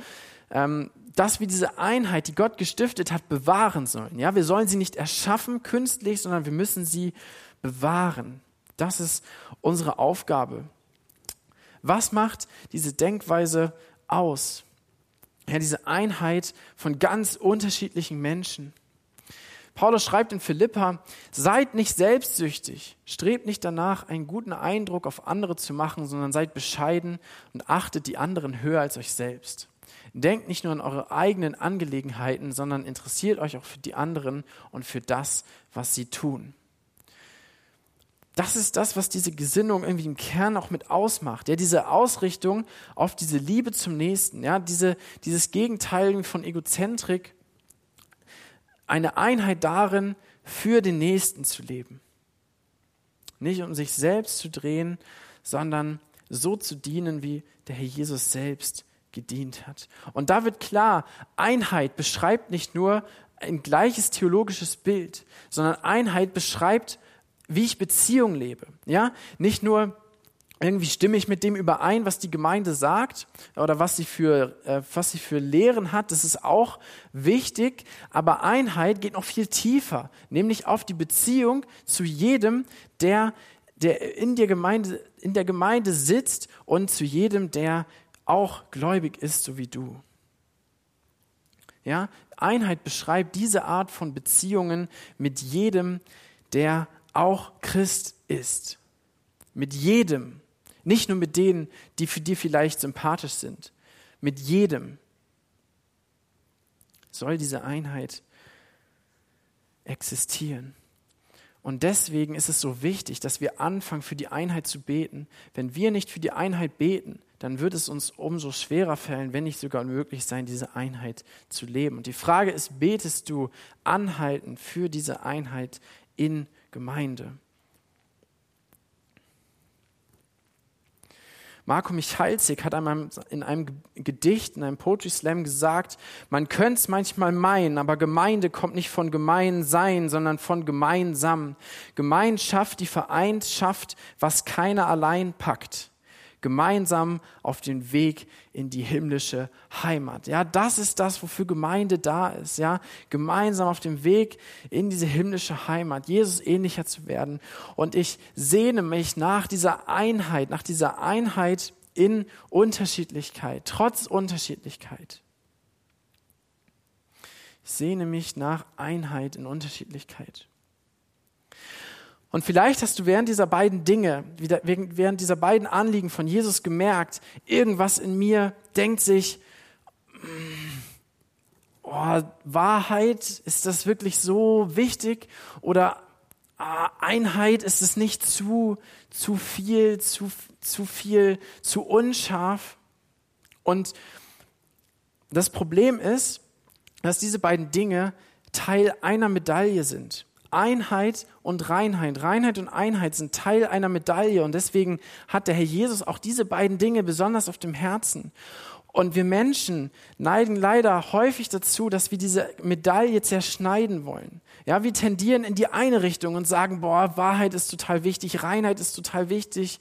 S1: ähm, dass wir diese Einheit, die Gott gestiftet hat, bewahren sollen. Ja, wir sollen sie nicht erschaffen künstlich, sondern wir müssen sie bewahren. Das ist unsere Aufgabe. Was macht diese Denkweise aus? Ja, diese Einheit von ganz unterschiedlichen Menschen. Paulus schreibt in Philippa, seid nicht selbstsüchtig, strebt nicht danach, einen guten Eindruck auf andere zu machen, sondern seid bescheiden und achtet die anderen höher als euch selbst. Denkt nicht nur an eure eigenen Angelegenheiten, sondern interessiert euch auch für die anderen und für das, was sie tun. Das ist das, was diese Gesinnung irgendwie im Kern auch mit ausmacht. Ja, diese Ausrichtung auf diese Liebe zum Nächsten, ja, diese, dieses Gegenteil von Egozentrik, eine Einheit darin, für den Nächsten zu leben. Nicht um sich selbst zu drehen, sondern so zu dienen, wie der Herr Jesus selbst gedient hat. Und da wird klar, Einheit beschreibt nicht nur ein gleiches theologisches Bild, sondern Einheit beschreibt wie ich Beziehung lebe. Ja, nicht nur irgendwie stimme ich mit dem überein, was die Gemeinde sagt oder was sie für, äh, was sie für Lehren hat. Das ist auch wichtig. Aber Einheit geht noch viel tiefer, nämlich auf die Beziehung zu jedem, der, der in der Gemeinde, in der Gemeinde sitzt und zu jedem, der auch gläubig ist, so wie du. Ja, Einheit beschreibt diese Art von Beziehungen mit jedem, der auch Christ ist. Mit jedem. Nicht nur mit denen, die für dich vielleicht sympathisch sind. Mit jedem soll diese Einheit existieren. Und deswegen ist es so wichtig, dass wir anfangen, für die Einheit zu beten. Wenn wir nicht für die Einheit beten, dann wird es uns umso schwerer fallen, wenn nicht sogar unmöglich sein, diese Einheit zu leben. Und die Frage ist, betest du anhalten für diese Einheit in Gemeinde. Marco Michalzik hat in einem Gedicht, in einem Poetry Slam gesagt, man könnte es manchmal meinen, aber Gemeinde kommt nicht von gemein sein, sondern von gemeinsam. Gemeinschaft, die vereint, schafft, was keiner allein packt gemeinsam auf den Weg in die himmlische Heimat. Ja, das ist das, wofür Gemeinde da ist. Ja, gemeinsam auf dem Weg in diese himmlische Heimat, Jesus ähnlicher zu werden. Und ich sehne mich nach dieser Einheit, nach dieser Einheit in Unterschiedlichkeit, trotz Unterschiedlichkeit. Ich sehne mich nach Einheit in Unterschiedlichkeit. Und vielleicht hast du während dieser beiden Dinge, während dieser beiden Anliegen von Jesus gemerkt, irgendwas in mir denkt sich, oh, Wahrheit, ist das wirklich so wichtig? Oder ah, Einheit, ist es nicht zu, zu viel, zu, zu viel, zu unscharf? Und das Problem ist, dass diese beiden Dinge Teil einer Medaille sind. Einheit und Reinheit. Reinheit und Einheit sind Teil einer Medaille und deswegen hat der Herr Jesus auch diese beiden Dinge besonders auf dem Herzen. Und wir Menschen neigen leider häufig dazu, dass wir diese Medaille zerschneiden wollen. Ja, wir tendieren in die eine Richtung und sagen, boah, Wahrheit ist total wichtig, Reinheit ist total wichtig.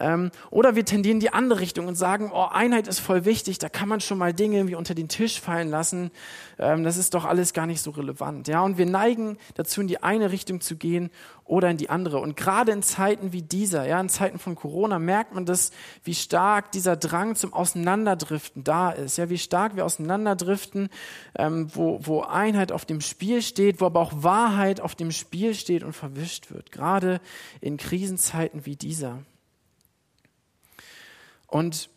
S1: Ähm, oder wir tendieren die andere Richtung und sagen, oh, Einheit ist voll wichtig, da kann man schon mal Dinge irgendwie unter den Tisch fallen lassen. Ähm, das ist doch alles gar nicht so relevant. Ja, und wir neigen dazu, in die eine Richtung zu gehen oder in die andere. Und gerade in Zeiten wie dieser, ja, in Zeiten von Corona, merkt man das, wie stark dieser Drang zum Auseinanderdriften da ist. Ja, wie stark wir auseinanderdriften, ähm, wo, wo Einheit auf dem Spiel steht, wo aber auch Wahrheit auf dem Spiel steht und verwischt wird. Gerade in Krisenzeiten wie dieser. Und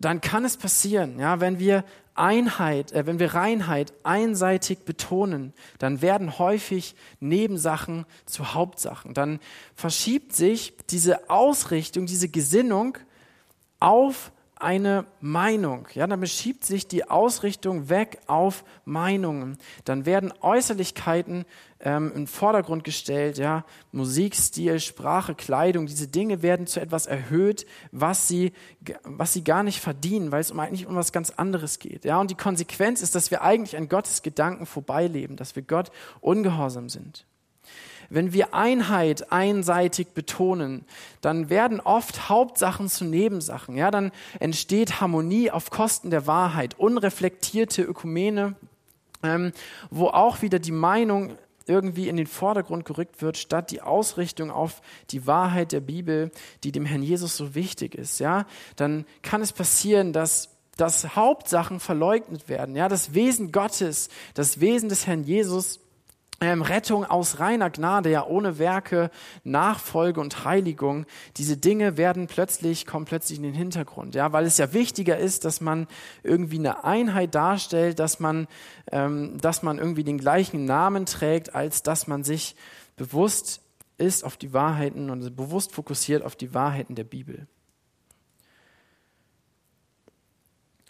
S1: dann kann es passieren, ja, wenn wir Einheit, äh, wenn wir Reinheit einseitig betonen, dann werden häufig Nebensachen zu Hauptsachen. Dann verschiebt sich diese Ausrichtung, diese Gesinnung auf eine Meinung. Ja, dann beschiebt sich die Ausrichtung weg auf Meinungen. Dann werden Äußerlichkeiten ähm, im Vordergrund gestellt. Ja, Musikstil, Sprache, Kleidung. Diese Dinge werden zu etwas erhöht, was sie, was sie gar nicht verdienen, weil es um eigentlich um was ganz anderes geht. Ja, und die Konsequenz ist, dass wir eigentlich an Gottes Gedanken vorbeileben, dass wir Gott ungehorsam sind. Wenn wir Einheit einseitig betonen, dann werden oft Hauptsachen zu Nebensachen. Ja, dann entsteht Harmonie auf Kosten der Wahrheit, unreflektierte Ökumene, ähm, wo auch wieder die Meinung irgendwie in den Vordergrund gerückt wird, statt die Ausrichtung auf die Wahrheit der Bibel, die dem Herrn Jesus so wichtig ist, ja, dann kann es passieren, dass dass Hauptsachen verleugnet werden, ja, das Wesen Gottes, das Wesen des Herrn Jesus ähm, Rettung aus reiner Gnade, ja ohne Werke, Nachfolge und Heiligung, diese Dinge werden plötzlich, kommen plötzlich in den Hintergrund, ja, weil es ja wichtiger ist, dass man irgendwie eine Einheit darstellt, dass man, ähm, dass man irgendwie den gleichen Namen trägt, als dass man sich bewusst ist auf die Wahrheiten und bewusst fokussiert auf die Wahrheiten der Bibel.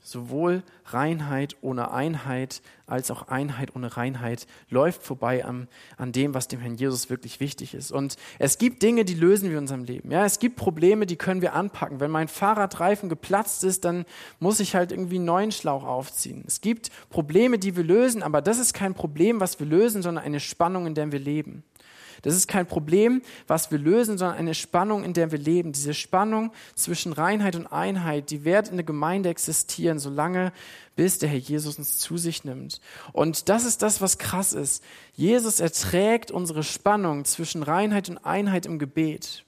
S1: Sowohl Reinheit ohne Einheit als auch Einheit ohne Reinheit läuft vorbei an, an dem, was dem Herrn Jesus wirklich wichtig ist. Und es gibt Dinge, die lösen wir in unserem Leben. Ja, es gibt Probleme, die können wir anpacken. Wenn mein Fahrradreifen geplatzt ist, dann muss ich halt irgendwie einen neuen Schlauch aufziehen. Es gibt Probleme, die wir lösen, aber das ist kein Problem, was wir lösen, sondern eine Spannung, in der wir leben. Das ist kein Problem, was wir lösen, sondern eine Spannung, in der wir leben. Diese Spannung zwischen Reinheit und Einheit, die wird in der Gemeinde existieren, solange bis der Herr Jesus uns zu sich nimmt. Und das ist das, was krass ist. Jesus erträgt unsere Spannung zwischen Reinheit und Einheit im Gebet.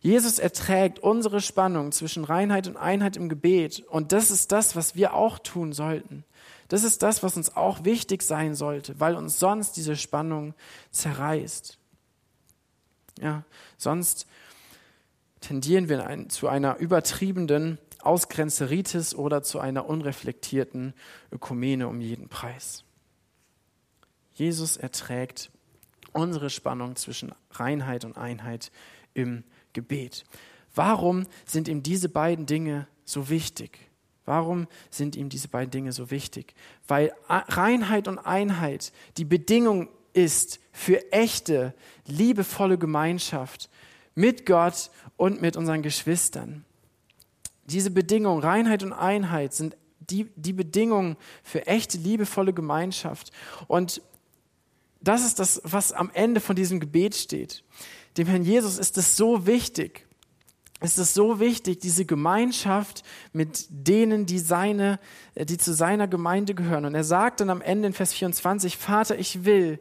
S1: Jesus erträgt unsere Spannung zwischen Reinheit und Einheit im Gebet. Und das ist das, was wir auch tun sollten. Das ist das, was uns auch wichtig sein sollte, weil uns sonst diese Spannung zerreißt. Ja, sonst tendieren wir ein, zu einer übertriebenen Ausgrenzeritis oder zu einer unreflektierten Ökumene um jeden Preis. Jesus erträgt unsere Spannung zwischen Reinheit und Einheit im Gebet. Warum sind ihm diese beiden Dinge so wichtig? Warum sind ihm diese beiden Dinge so wichtig? Weil Reinheit und Einheit die Bedingung ist für echte, liebevolle Gemeinschaft mit Gott und mit unseren Geschwistern. Diese Bedingungen, Reinheit und Einheit, sind die, die Bedingungen für echte, liebevolle Gemeinschaft. Und das ist das, was am Ende von diesem Gebet steht. Dem Herrn Jesus ist es so wichtig, ist es so wichtig, diese Gemeinschaft mit denen, die seine, die zu seiner Gemeinde gehören. Und er sagt dann am Ende in Vers 24, Vater, ich will,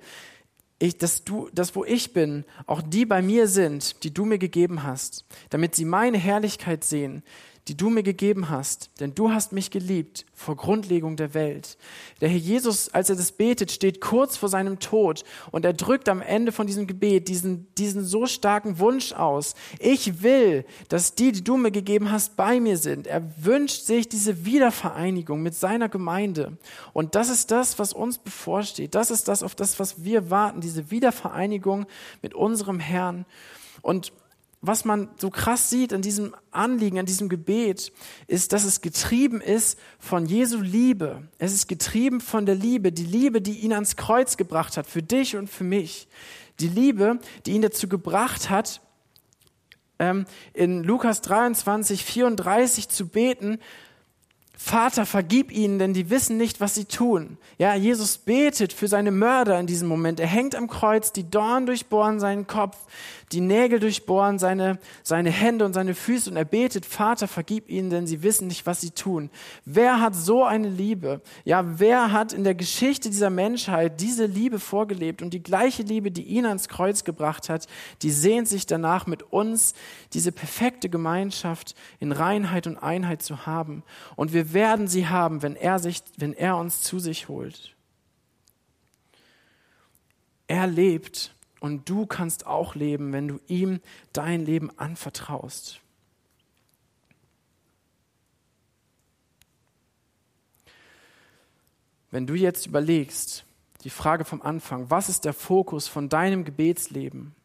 S1: ich, dass du, dass wo ich bin, auch die bei mir sind, die du mir gegeben hast, damit sie meine Herrlichkeit sehen, die du mir gegeben hast, denn du hast mich geliebt vor Grundlegung der Welt. Der Herr Jesus, als er das betet, steht kurz vor seinem Tod und er drückt am Ende von diesem Gebet diesen, diesen so starken Wunsch aus. Ich will, dass die, die du mir gegeben hast, bei mir sind. Er wünscht sich diese Wiedervereinigung mit seiner Gemeinde. Und das ist das, was uns bevorsteht. Das ist das, auf das, was wir warten, diese Wiedervereinigung mit unserem Herrn. Und was man so krass sieht an diesem Anliegen, an diesem Gebet, ist, dass es getrieben ist von Jesu Liebe. Es ist getrieben von der Liebe, die Liebe, die ihn ans Kreuz gebracht hat, für dich und für mich. Die Liebe, die ihn dazu gebracht hat, ähm, in Lukas 23, 34 zu beten, Vater, vergib ihnen, denn die wissen nicht, was sie tun. Ja, Jesus betet für seine Mörder in diesem Moment. Er hängt am Kreuz, die Dorn durchbohren seinen Kopf, die Nägel durchbohren seine, seine Hände und seine Füße und er betet, Vater, vergib ihnen, denn sie wissen nicht, was sie tun. Wer hat so eine Liebe? Ja, wer hat in der Geschichte dieser Menschheit diese Liebe vorgelebt und die gleiche Liebe, die ihn ans Kreuz gebracht hat, die sehnt sich danach mit uns, diese perfekte Gemeinschaft in Reinheit und Einheit zu haben. Und wir werden sie haben, wenn er sich, wenn er uns zu sich holt. Er lebt und du kannst auch leben, wenn du ihm dein Leben anvertraust. Wenn du jetzt überlegst, die Frage vom Anfang, was ist der Fokus von deinem Gebetsleben?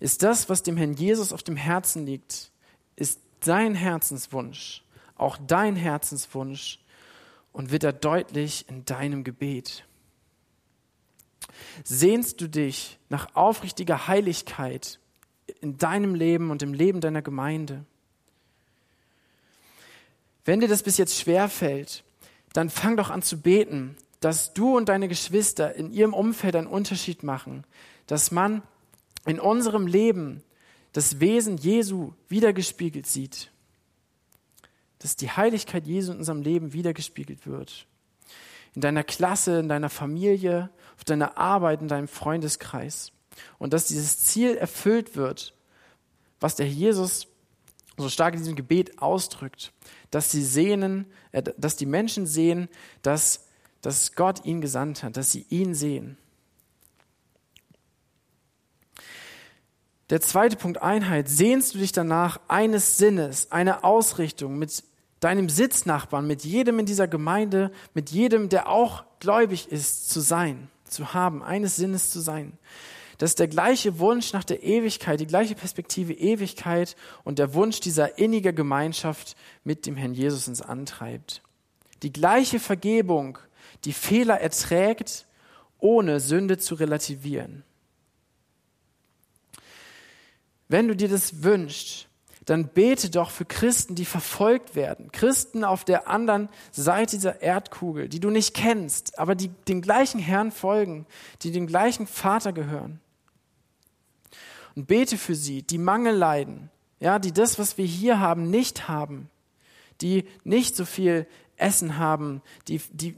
S1: Ist das, was dem Herrn Jesus auf dem Herzen liegt, ist dein Herzenswunsch, auch dein Herzenswunsch und wird er deutlich in deinem Gebet? Sehnst du dich nach aufrichtiger Heiligkeit in deinem Leben und im Leben deiner Gemeinde? Wenn dir das bis jetzt schwer fällt, dann fang doch an zu beten, dass du und deine Geschwister in ihrem Umfeld einen Unterschied machen, dass man in unserem Leben das Wesen Jesu wiedergespiegelt sieht, dass die Heiligkeit Jesu in unserem Leben wiedergespiegelt wird. In deiner Klasse, in deiner Familie, auf deiner Arbeit, in deinem Freundeskreis. Und dass dieses Ziel erfüllt wird, was der Jesus so stark in diesem Gebet ausdrückt, dass sie sehnen, äh, dass die Menschen sehen, dass, dass Gott ihn gesandt hat, dass sie ihn sehen. Der zweite Punkt Einheit. Sehnst du dich danach eines Sinnes, einer Ausrichtung mit deinem Sitznachbarn, mit jedem in dieser Gemeinde, mit jedem, der auch gläubig ist, zu sein? zu haben, eines Sinnes zu sein. Das ist der gleiche Wunsch nach der Ewigkeit, die gleiche Perspektive Ewigkeit und der Wunsch dieser inniger Gemeinschaft mit dem Herrn Jesus uns antreibt. Die gleiche Vergebung, die Fehler erträgt, ohne Sünde zu relativieren. Wenn du dir das wünschst, dann bete doch für Christen, die verfolgt werden. Christen auf der anderen Seite dieser Erdkugel, die du nicht kennst, aber die dem gleichen Herrn folgen, die dem gleichen Vater gehören. Und bete für sie, die Mangel leiden, ja, die das, was wir hier haben, nicht haben, die nicht so viel Essen haben, die, die,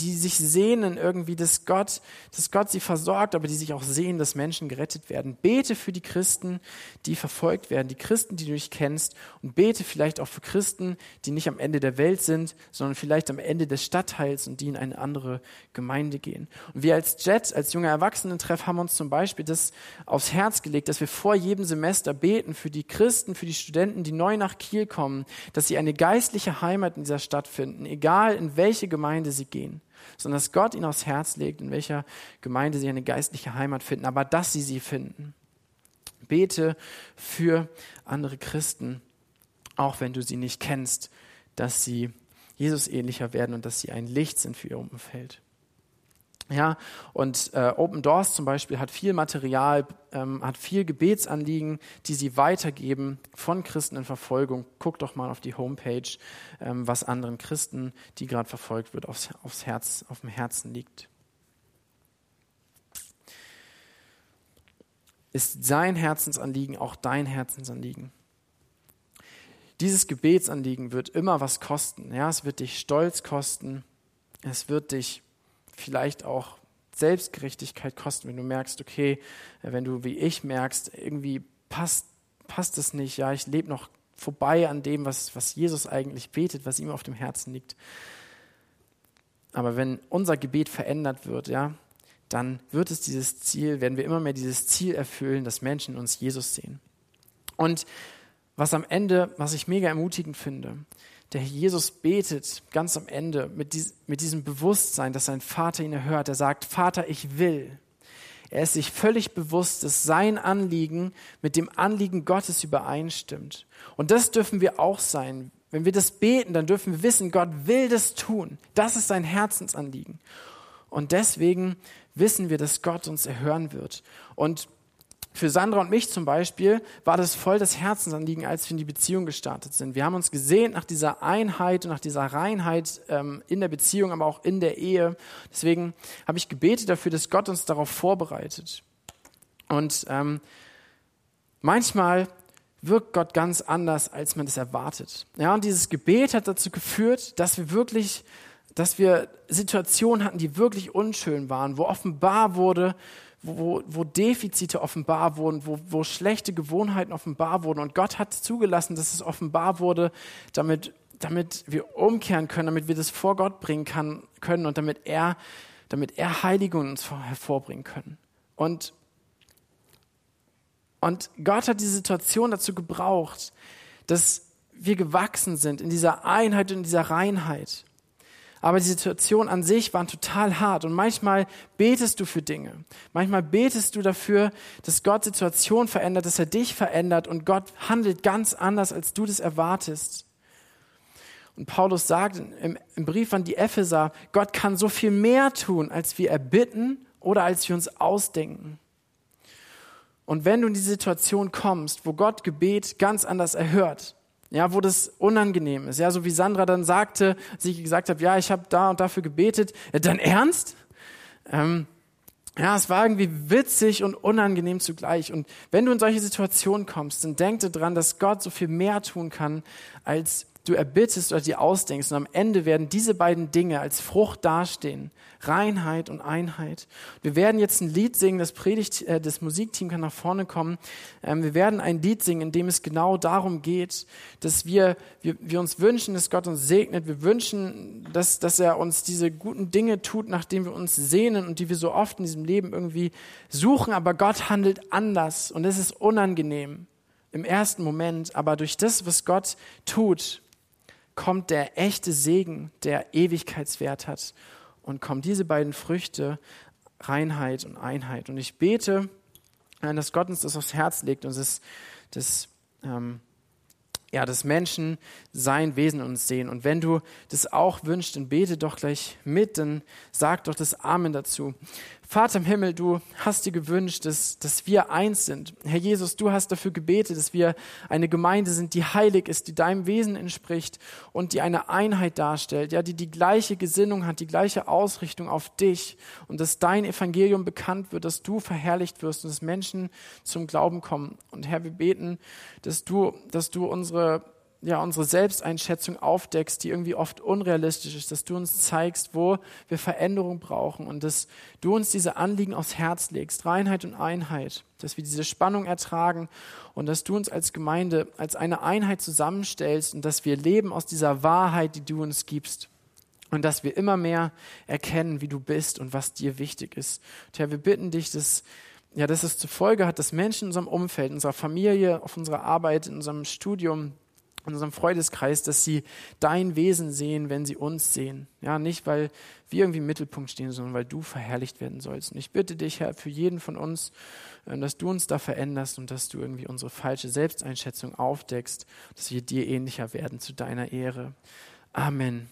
S1: die sich sehnen irgendwie, dass Gott, dass Gott sie versorgt, aber die sich auch sehen, dass Menschen gerettet werden. Bete für die Christen, die verfolgt werden, die Christen, die du nicht kennst und bete vielleicht auch für Christen, die nicht am Ende der Welt sind, sondern vielleicht am Ende des Stadtteils und die in eine andere Gemeinde gehen. Und wir als Jet, als junger Erwachsenentreff haben uns zum Beispiel das aufs Herz gelegt, dass wir vor jedem Semester beten für die Christen, für die Studenten, die neu nach Kiel kommen, dass sie eine geistliche Heimat in dieser Stadt finden, egal in welche Gemeinde sie gehen sondern dass Gott ihnen aufs Herz legt, in welcher Gemeinde sie eine geistliche Heimat finden, aber dass sie sie finden. Bete für andere Christen, auch wenn du sie nicht kennst, dass sie Jesus ähnlicher werden und dass sie ein Licht sind für ihr Umfeld. Ja, und äh, Open Doors zum Beispiel hat viel Material, ähm, hat viel Gebetsanliegen, die sie weitergeben von Christen in Verfolgung. Guck doch mal auf die Homepage, ähm, was anderen Christen, die gerade verfolgt wird, aufs, aufs Herz, auf dem Herzen liegt. Ist sein Herzensanliegen auch dein Herzensanliegen? Dieses Gebetsanliegen wird immer was kosten. Ja, es wird dich Stolz kosten. Es wird dich vielleicht auch Selbstgerechtigkeit kosten, wenn du merkst, okay, äh, wenn du wie ich merkst, irgendwie passt, passt es nicht, ja, ich lebe noch vorbei an dem, was, was Jesus eigentlich betet, was ihm auf dem Herzen liegt. Aber wenn unser Gebet verändert wird, ja, dann wird es dieses Ziel, werden wir immer mehr dieses Ziel erfüllen, dass Menschen uns Jesus sehen. Und was am Ende, was ich mega ermutigend finde, der Jesus betet ganz am Ende mit, dies, mit diesem Bewusstsein, dass sein Vater ihn erhört. Er sagt, Vater, ich will. Er ist sich völlig bewusst, dass sein Anliegen mit dem Anliegen Gottes übereinstimmt. Und das dürfen wir auch sein. Wenn wir das beten, dann dürfen wir wissen, Gott will das tun. Das ist sein Herzensanliegen. Und deswegen wissen wir, dass Gott uns erhören wird. Und für Sandra und mich zum Beispiel war das voll das Herzensanliegen, als wir in die Beziehung gestartet sind. Wir haben uns gesehnt nach dieser Einheit und nach dieser Reinheit ähm, in der Beziehung, aber auch in der Ehe. Deswegen habe ich gebetet dafür, dass Gott uns darauf vorbereitet. Und ähm, manchmal wirkt Gott ganz anders, als man es erwartet. Ja, und dieses Gebet hat dazu geführt, dass wir wirklich, dass wir Situationen hatten, die wirklich unschön waren, wo offenbar wurde, wo, wo Defizite offenbar wurden, wo, wo schlechte Gewohnheiten offenbar wurden. Und Gott hat zugelassen, dass es offenbar wurde, damit, damit wir umkehren können, damit wir das vor Gott bringen kann, können und damit er, damit er Heiligung uns hervorbringen können. Und, und Gott hat die Situation dazu gebraucht, dass wir gewachsen sind in dieser Einheit und in dieser Reinheit. Aber die Situation an sich war total hart. Und manchmal betest du für Dinge. Manchmal betest du dafür, dass Gott Situation verändert, dass er dich verändert und Gott handelt ganz anders, als du das erwartest. Und Paulus sagt im, im Brief an die Epheser, Gott kann so viel mehr tun, als wir erbitten oder als wir uns ausdenken. Und wenn du in die Situation kommst, wo Gott Gebet ganz anders erhört, ja, wo das unangenehm ist. Ja, so wie Sandra dann sagte, sie gesagt hat, ja, ich habe da und dafür gebetet. Ja, dann ernst? Ähm, ja, es war irgendwie witzig und unangenehm zugleich. Und wenn du in solche Situationen kommst, dann denk dir dran, dass Gott so viel mehr tun kann, als du erbittest oder dir ausdenkst. Und am Ende werden diese beiden Dinge als Frucht dastehen. Reinheit und Einheit. Wir werden jetzt ein Lied singen, das Predigt, äh, das Musikteam kann nach vorne kommen. Ähm, wir werden ein Lied singen, in dem es genau darum geht, dass wir, wir, wir uns wünschen, dass Gott uns segnet. Wir wünschen, dass, dass er uns diese guten Dinge tut, nachdem wir uns sehnen und die wir so oft in diesem Leben irgendwie suchen. Aber Gott handelt anders und es ist unangenehm im ersten Moment. Aber durch das, was Gott tut, kommt der echte Segen, der Ewigkeitswert hat und kommen diese beiden Früchte Reinheit und Einheit. Und ich bete, äh, dass Gott uns das aufs Herz legt und das, das ähm, ja, dass Menschen sein Wesen uns sehen. Und wenn du das auch wünschst, dann bete doch gleich mit, dann sag doch das Amen dazu. Vater im Himmel, du hast dir gewünscht, dass, dass wir eins sind. Herr Jesus, du hast dafür gebetet, dass wir eine Gemeinde sind, die heilig ist, die deinem Wesen entspricht und die eine Einheit darstellt, ja, die die gleiche Gesinnung hat, die gleiche Ausrichtung auf dich und dass dein Evangelium bekannt wird, dass du verherrlicht wirst und dass Menschen zum Glauben kommen. Und Herr, wir beten, dass du, dass du unsere ja, unsere Selbsteinschätzung aufdeckst, die irgendwie oft unrealistisch ist, dass du uns zeigst, wo wir Veränderung brauchen und dass du uns diese Anliegen aufs Herz legst, Reinheit und Einheit, dass wir diese Spannung ertragen und dass du uns als Gemeinde als eine Einheit zusammenstellst und dass wir leben aus dieser Wahrheit, die du uns gibst. Und dass wir immer mehr erkennen, wie du bist und was dir wichtig ist. Und Herr, wir bitten dich, dass, ja, dass es zur Folge hat, dass Menschen in unserem Umfeld, in unserer Familie, auf unserer Arbeit, in unserem Studium, in unserem Freudeskreis, dass sie dein Wesen sehen, wenn sie uns sehen. Ja, nicht weil wir irgendwie im Mittelpunkt stehen, sondern weil du verherrlicht werden sollst. Und ich bitte dich, Herr, für jeden von uns, äh, dass du uns da veränderst und dass du irgendwie unsere falsche Selbsteinschätzung aufdeckst, dass wir dir ähnlicher werden zu deiner Ehre. Amen.